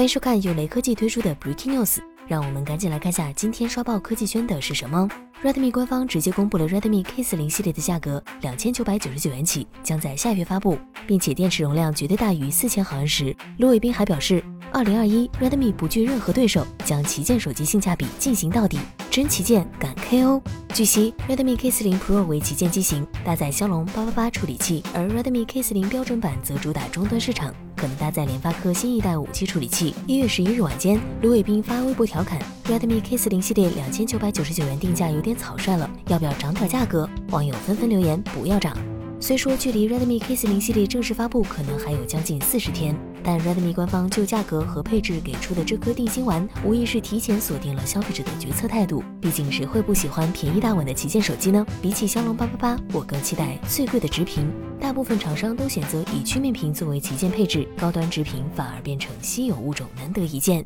欢迎收看由雷科技推出的 Breaking News，让我们赶紧来看下今天刷爆科技圈的是什么。Redmi 官方直接公布了 Redmi K40 系列的价格，两千九百九十九元起，将在下月发布，并且电池容量绝对大于四千毫安时。卢伟斌还表示，二零二一 Redmi 不惧任何对手，将旗舰手机性价比进行到底，真旗舰敢 KO。据悉，Redmi K40 Pro 为旗舰机型，搭载骁龙八八八处理器，而 Redmi K40 标准版则主打终端市场，可能搭载联发科新一代五 G 处理器。一月十一日晚间，卢伟斌发微博调侃，Redmi K40 系列两千九百九十九元定价有点。草率了，要不要涨点价格？网友纷纷留言不要涨。虽说距离 Redmi K40 系列正式发布可能还有将近四十天，但 Redmi 官方就价格和配置给出的这颗定心丸，无疑是提前锁定了消费者的决策态度。毕竟谁会不喜欢便宜大碗的旗舰手机呢？比起骁龙八八八，我更期待最贵的直屏。大部分厂商都选择以曲面屏作为旗舰配置，高端直屏反而变成稀有物种，难得一见。